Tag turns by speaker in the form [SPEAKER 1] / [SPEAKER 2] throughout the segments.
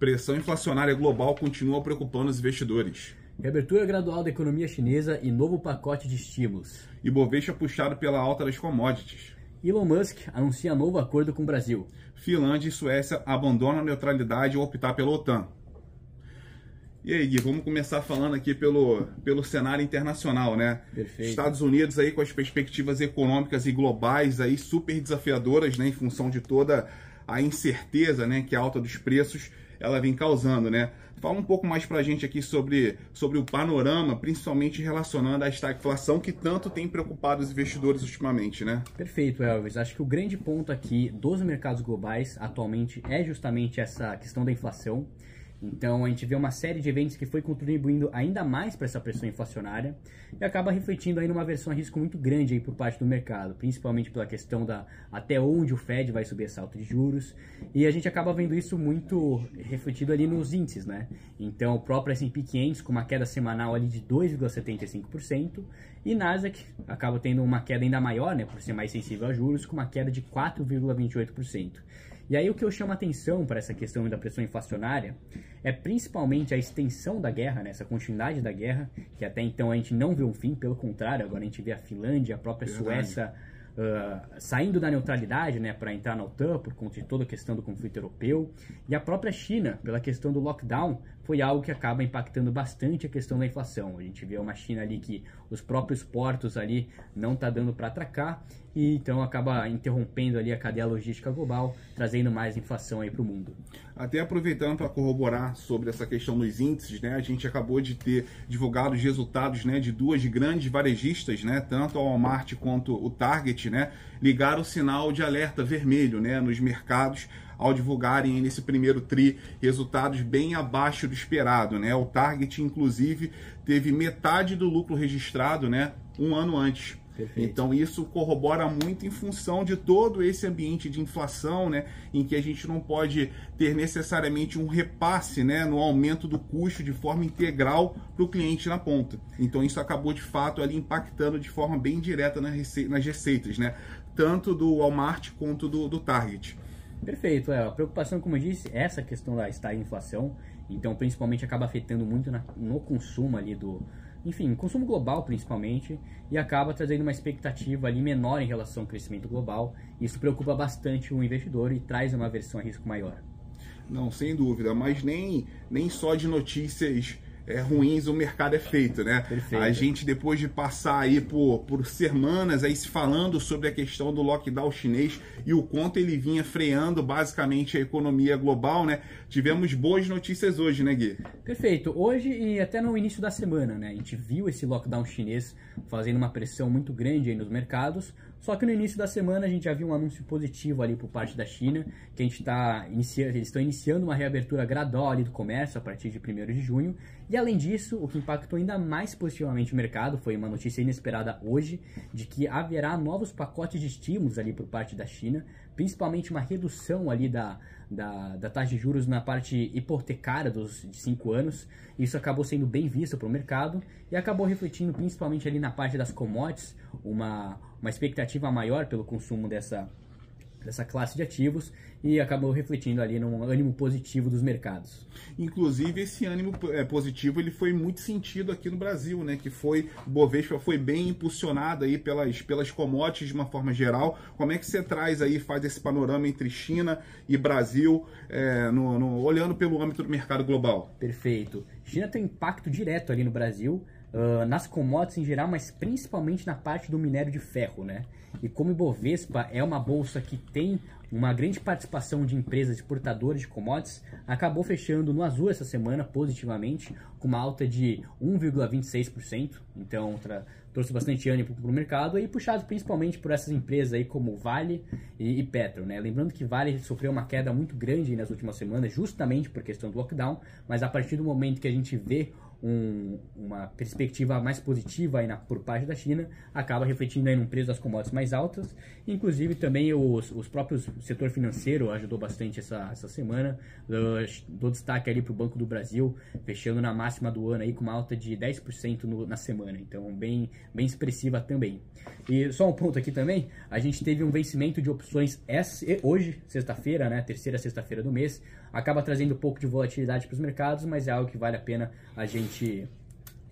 [SPEAKER 1] Pressão inflacionária global continua preocupando os investidores.
[SPEAKER 2] Reabertura gradual da economia chinesa e novo pacote de estímulos.
[SPEAKER 1] Ibovespa puxado pela alta das commodities.
[SPEAKER 2] Elon Musk anuncia novo acordo com o Brasil.
[SPEAKER 1] Finlândia e Suécia abandonam a neutralidade ao optar pela OTAN. E aí, Gui, vamos começar falando aqui pelo, pelo cenário internacional, né?
[SPEAKER 2] Perfeito.
[SPEAKER 1] Estados Unidos aí com as perspectivas econômicas e globais aí super desafiadoras, né, em função de toda a incerteza, né, que a alta dos preços ela vem causando, né? Fala um pouco mais pra gente aqui sobre, sobre o panorama, principalmente relacionando a esta inflação que tanto tem preocupado os investidores ultimamente, né?
[SPEAKER 2] Perfeito, Elvis. Acho que o grande ponto aqui dos mercados globais atualmente é justamente essa questão da inflação. Então a gente vê uma série de eventos que foi contribuindo ainda mais para essa pressão inflacionária e acaba refletindo aí numa versão a risco muito grande aí por parte do mercado, principalmente pela questão da até onde o Fed vai subir essa alta de juros e a gente acaba vendo isso muito refletido ali nos índices, né? Então o próprio S&P 500 com uma queda semanal ali de 2,75% e Nasdaq acaba tendo uma queda ainda maior, né, por ser mais sensível a juros, com uma queda de 4,28%. E aí o que eu chamo a atenção para essa questão da pressão inflacionária é principalmente a extensão da guerra, né, essa continuidade da guerra, que até então a gente não vê um fim, pelo contrário, agora a gente vê a Finlândia, a própria
[SPEAKER 1] Verdade.
[SPEAKER 2] Suécia uh, saindo da neutralidade né, para entrar na OTAN por conta de toda a questão do conflito europeu, e a própria China, pela questão do lockdown, foi algo que acaba impactando bastante a questão da inflação. A gente vê uma China ali que os próprios portos ali não tá dando para atracar e então acaba interrompendo ali a cadeia logística global, trazendo mais inflação aí para o mundo.
[SPEAKER 1] Até aproveitando para corroborar sobre essa questão dos índices, né? A gente acabou de ter divulgado os resultados, né, de duas grandes varejistas, né, tanto a Walmart quanto o Target, né, ligaram o sinal de alerta vermelho, né, nos mercados ao divulgarem nesse primeiro tri resultados bem abaixo do esperado, né? O Target inclusive teve metade do lucro registrado, né, um ano antes.
[SPEAKER 2] Perfeito.
[SPEAKER 1] Então isso corrobora muito em função de todo esse ambiente de inflação, né, em que a gente não pode ter necessariamente um repasse, né, no aumento do custo de forma integral para o cliente na ponta. Então isso acabou de fato ali impactando de forma bem direta nas rece- nas receitas, né, tanto do Walmart quanto do, do Target.
[SPEAKER 2] Perfeito, é, a preocupação, como eu disse, é essa questão da inflação, então principalmente acaba afetando muito na- no consumo ali do, enfim, consumo global principalmente, e acaba trazendo uma expectativa ali menor em relação ao crescimento global. Isso preocupa bastante o investidor e traz uma versão a risco maior.
[SPEAKER 1] Não, sem dúvida, mas nem, nem só de notícias é, ruins o mercado é feito, né?
[SPEAKER 2] Perfeito.
[SPEAKER 1] A gente, depois de passar aí por, por semanas aí se falando sobre a questão do lockdown chinês e o quanto ele vinha freando basicamente a economia global, né? Tivemos boas notícias hoje, né, Gui?
[SPEAKER 2] Perfeito. Hoje e até no início da semana, né? A gente viu esse lockdown chinês fazendo uma pressão muito grande aí nos mercados. Só que no início da semana a gente já viu um anúncio positivo ali por parte da China, que a gente está iniciando, eles estão iniciando uma reabertura gradual ali do comércio a partir de 1 de junho. E além disso, o que impactou ainda mais positivamente o mercado foi uma notícia inesperada hoje de que haverá novos pacotes de estímulos ali por parte da China, principalmente uma redução ali da, da, da taxa de juros na parte hipotecária dos de 5 anos. Isso acabou sendo bem visto para o mercado e acabou refletindo principalmente ali na parte das commodities, uma, uma expectativa maior pelo consumo dessa, dessa classe de ativos e acabou refletindo ali num ânimo positivo dos mercados.
[SPEAKER 1] Inclusive, esse ânimo é, positivo ele foi muito sentido aqui no Brasil, né? Que foi, o Bovespa foi bem impulsionado aí pelas, pelas commodities de uma forma geral. Como é que você traz aí, faz esse panorama entre China e Brasil, é, no, no- olhando pelo âmbito do mercado global?
[SPEAKER 2] Perfeito. China tem impacto direto ali no Brasil, ah, nas commodities em geral, mas principalmente na parte do minério de ferro, né? E como Ibovespa é uma bolsa que tem uma grande participação de empresas exportadoras de commodities, acabou fechando no azul essa semana positivamente, com uma alta de 1,26%. Então, trouxe bastante ânimo para o mercado e puxado principalmente por essas empresas aí como Vale e, e Petro, né? Lembrando que Vale sofreu uma queda muito grande nas últimas semanas, justamente por questão do lockdown, mas a partir do momento que a gente vê um- uma perspectiva mais positiva aí na- por parte da China, acaba refletindo aí num preço das commodities mais altas. Inclusive também os, os próprios setor financeiro ajudou bastante essa, essa semana. Dou destaque ali para o Banco do Brasil, fechando na máxima do ano aí com uma alta de 10% no, na semana. Então bem, bem expressiva também. E só um ponto aqui também, a gente teve um vencimento de opções hoje, sexta-feira, né, terceira sexta-feira do mês, acaba trazendo um pouco de volatilidade para os mercados, mas é algo que vale a pena a gente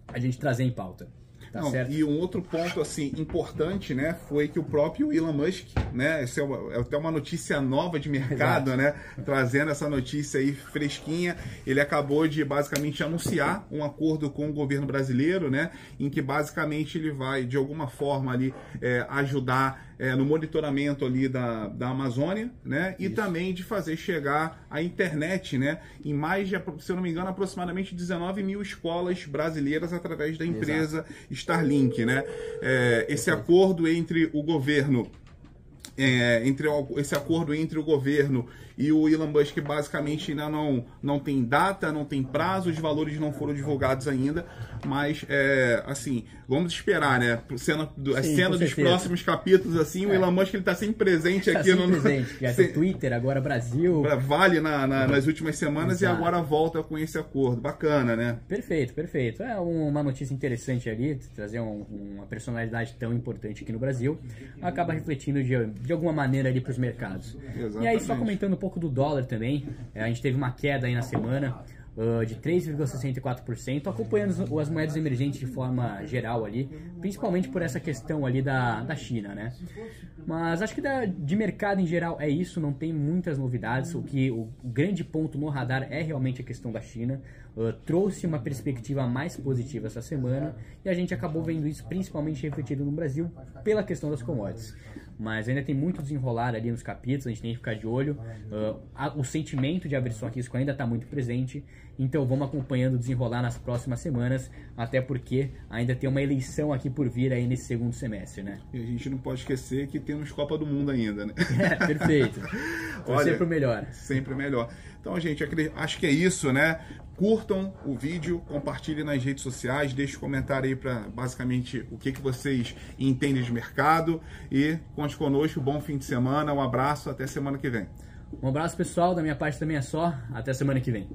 [SPEAKER 2] a gente trazer em pauta. Tá
[SPEAKER 1] Não,
[SPEAKER 2] certo?
[SPEAKER 1] E um outro ponto assim importante, né, foi que o próprio Elon Musk, né, essa é, uma, é até uma notícia nova de mercado, né, trazendo essa notícia aí fresquinha, ele acabou de basicamente anunciar um acordo com o governo brasileiro, né, em que basicamente ele vai de alguma forma ali é, ajudar é, no monitoramento ali da, da Amazônia, né? E Isso. também de fazer chegar a internet, né? Em mais de, se eu não me engano, aproximadamente 19 mil escolas brasileiras através da empresa Exato. Starlink, né? É, esse acordo entre o governo é, entre esse acordo entre o governo e o Elon Musk basicamente ainda não, não tem data, não tem prazo, os valores não foram divulgados ainda, mas é, assim, vamos esperar, né? Cena, do, Sim, a cena dos próximos capítulos, assim, é. o Elon Musk ele tá sempre presente tá aqui
[SPEAKER 2] sempre no. Presente, já se, Twitter, agora Brasil.
[SPEAKER 1] Vale na, na, nas últimas semanas Exato. e agora volta com esse acordo. Bacana, né?
[SPEAKER 2] Perfeito, perfeito. É uma notícia interessante ali, trazer um, uma personalidade tão importante aqui no Brasil, acaba refletindo de, de alguma maneira ali para os mercados. Exatamente. E aí, só comentando um pouco do dólar também. É, a gente teve uma queda aí na semana uh, de 3,64%, acompanhando as moedas emergentes de forma geral ali, principalmente por essa questão ali da, da China, né? Mas acho que da, de mercado em geral é isso, não tem muitas novidades. O que o grande ponto no radar é realmente a questão da China. Uh, trouxe uma perspectiva mais positiva essa semana e a gente acabou vendo isso principalmente refletido no Brasil pela questão das commodities mas ainda tem muito desenrolar ali nos capítulos, a gente tem que ficar de olho. Uh, a, o sentimento de aversão a risco ainda está muito presente, então vamos acompanhando o desenrolar nas próximas semanas, até porque ainda tem uma eleição aqui por vir aí nesse segundo semestre, né?
[SPEAKER 1] E a gente não pode esquecer que temos Copa do Mundo ainda, né?
[SPEAKER 2] É, perfeito. Olha, sempre o melhor.
[SPEAKER 1] Sempre o melhor. Então, gente, acho que é isso, né? Curtam o vídeo, compartilhem nas redes sociais, deixem um comentário aí para basicamente o que, que vocês entendem de mercado e conte conosco. Bom fim de semana, um abraço, até semana que vem.
[SPEAKER 2] Um abraço pessoal, da minha parte também é só, até semana que vem.